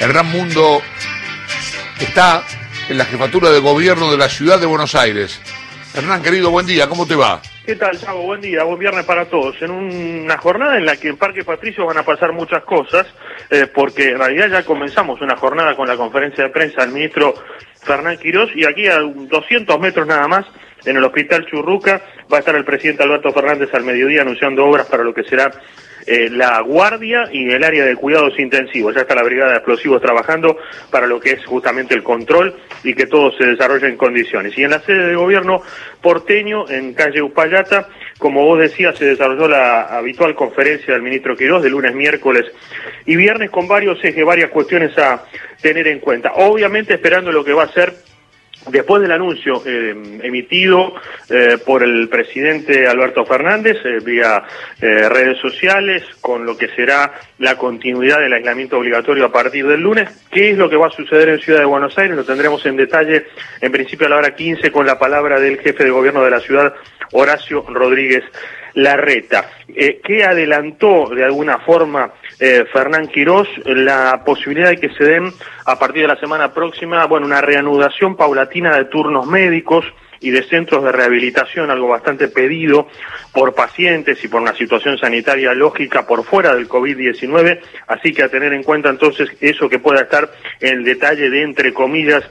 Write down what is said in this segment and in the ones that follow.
Hernán Mundo está en la jefatura de gobierno de la ciudad de Buenos Aires. Hernán, querido, buen día, ¿cómo te va? ¿Qué tal, Chavo? Buen día, buen viernes para todos. En una jornada en la que en Parque Patricio van a pasar muchas cosas, eh, porque en realidad ya comenzamos una jornada con la conferencia de prensa del ministro Fernán Quirós y aquí a 200 metros nada más, en el Hospital Churruca, va a estar el presidente Alberto Fernández al mediodía anunciando obras para lo que será eh, la guardia y el área de cuidados intensivos. Ya está la brigada de explosivos trabajando para lo que es justamente el control y que todo se desarrolle en condiciones. Y en la sede de gobierno porteño, en calle Upayata, como vos decías, se desarrolló la habitual conferencia del ministro Quirós de lunes, miércoles y viernes con varios ejes, varias cuestiones a tener en cuenta. Obviamente esperando lo que va a ser Después del anuncio eh, emitido eh, por el presidente Alberto Fernández eh, vía redes sociales con lo que será la continuidad del aislamiento obligatorio a partir del lunes, ¿qué es lo que va a suceder en Ciudad de Buenos Aires? Lo tendremos en detalle en principio a la hora 15 con la palabra del jefe de gobierno de la ciudad, Horacio Rodríguez Larreta, eh, que adelantó de alguna forma eh, Fernán Quirós la posibilidad de que se den a partir de la semana próxima, bueno, una reanudación paulatina de turnos médicos y de centros de rehabilitación, algo bastante pedido por pacientes y por una situación sanitaria lógica por fuera del COVID-19, así que a tener en cuenta entonces eso que pueda estar en el detalle de, entre comillas,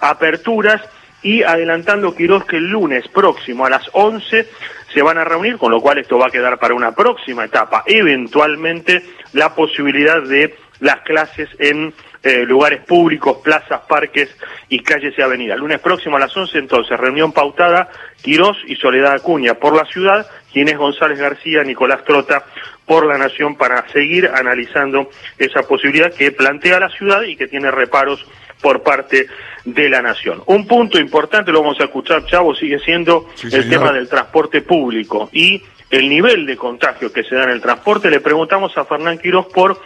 aperturas. Y adelantando Quirós que el lunes próximo a las 11 se van a reunir, con lo cual esto va a quedar para una próxima etapa, eventualmente la posibilidad de las clases en eh, lugares públicos, plazas, parques y calles y avenidas. Lunes próximo a las 11 entonces, reunión pautada, Quirós y Soledad Acuña por la ciudad, Inés González García, Nicolás Trota por la Nación para seguir analizando esa posibilidad que plantea la ciudad y que tiene reparos por parte de la nación. Un punto importante, lo vamos a escuchar, Chavo, sigue siendo el tema del transporte público y el nivel de contagio que se da en el transporte. Le preguntamos a Fernán Quiroz por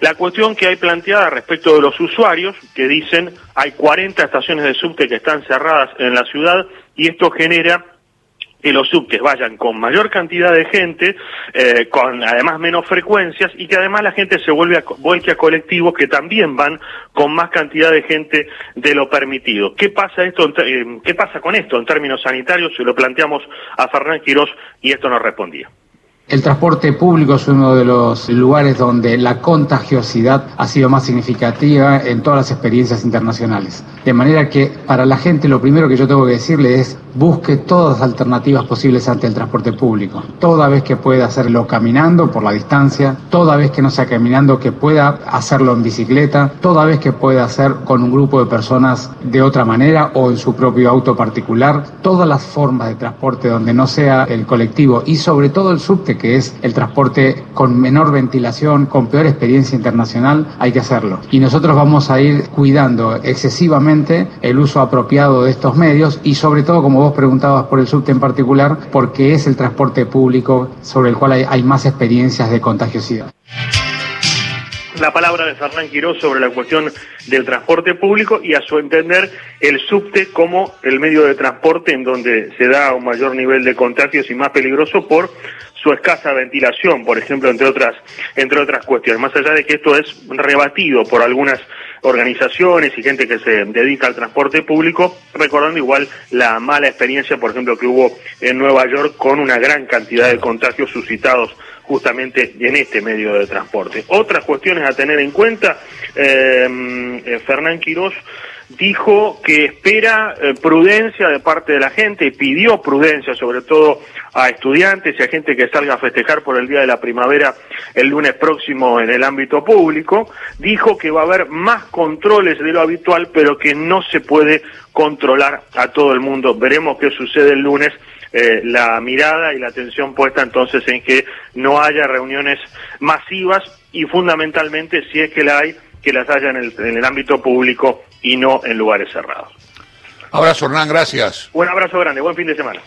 la cuestión que hay planteada respecto de los usuarios, que dicen hay 40 estaciones de subte que están cerradas en la ciudad y esto genera que los subtes vayan con mayor cantidad de gente, eh, con además menos frecuencias y que además la gente se vuelve a, vuelque a colectivos que también van con más cantidad de gente de lo permitido. ¿Qué pasa esto? Eh, ¿Qué pasa con esto en términos sanitarios? Se lo planteamos a Fernán Quirós y esto nos respondía. El transporte público es uno de los lugares donde la contagiosidad ha sido más significativa en todas las experiencias internacionales. De manera que para la gente lo primero que yo tengo que decirle es busque todas las alternativas posibles ante el transporte público. Toda vez que pueda hacerlo caminando por la distancia, toda vez que no sea caminando que pueda hacerlo en bicicleta, toda vez que pueda hacer con un grupo de personas de otra manera o en su propio auto particular, todas las formas de transporte donde no sea el colectivo y sobre todo el subte que es el transporte con menor ventilación, con peor experiencia internacional, hay que hacerlo. Y nosotros vamos a ir cuidando excesivamente el uso apropiado de estos medios y sobre todo, como vos preguntabas por el subte en particular, porque es el transporte público sobre el cual hay, más experiencias de contagiosidad la palabra de Fernán Quirós sobre la cuestión del transporte público y a su entender el subte como el medio de transporte en donde se da un mayor nivel de contagios y más peligroso por su escasa ventilación, por ejemplo, entre otras, entre otras cuestiones. Más allá de que esto es rebatido por algunas organizaciones y gente que se dedica al transporte público, recordando igual la mala experiencia, por ejemplo, que hubo en Nueva York con una gran cantidad de contagios suscitados justamente en este medio de transporte. Otras cuestiones a tener en cuenta, eh, eh Fernán Quirós dijo que espera eh, prudencia de parte de la gente y pidió prudencia sobre todo a estudiantes y a gente que salga a festejar por el Día de la Primavera el lunes próximo en el ámbito público. Dijo que va a haber más controles de lo habitual, pero que no se puede controlar a todo el mundo. Veremos qué sucede el lunes. Eh, la mirada y la atención puesta entonces en que no haya reuniones masivas y fundamentalmente si es que la hay que las haya en el, en el ámbito público y no en lugares cerrados. Abrazo, Hernán, gracias. Un abrazo grande, buen fin de semana.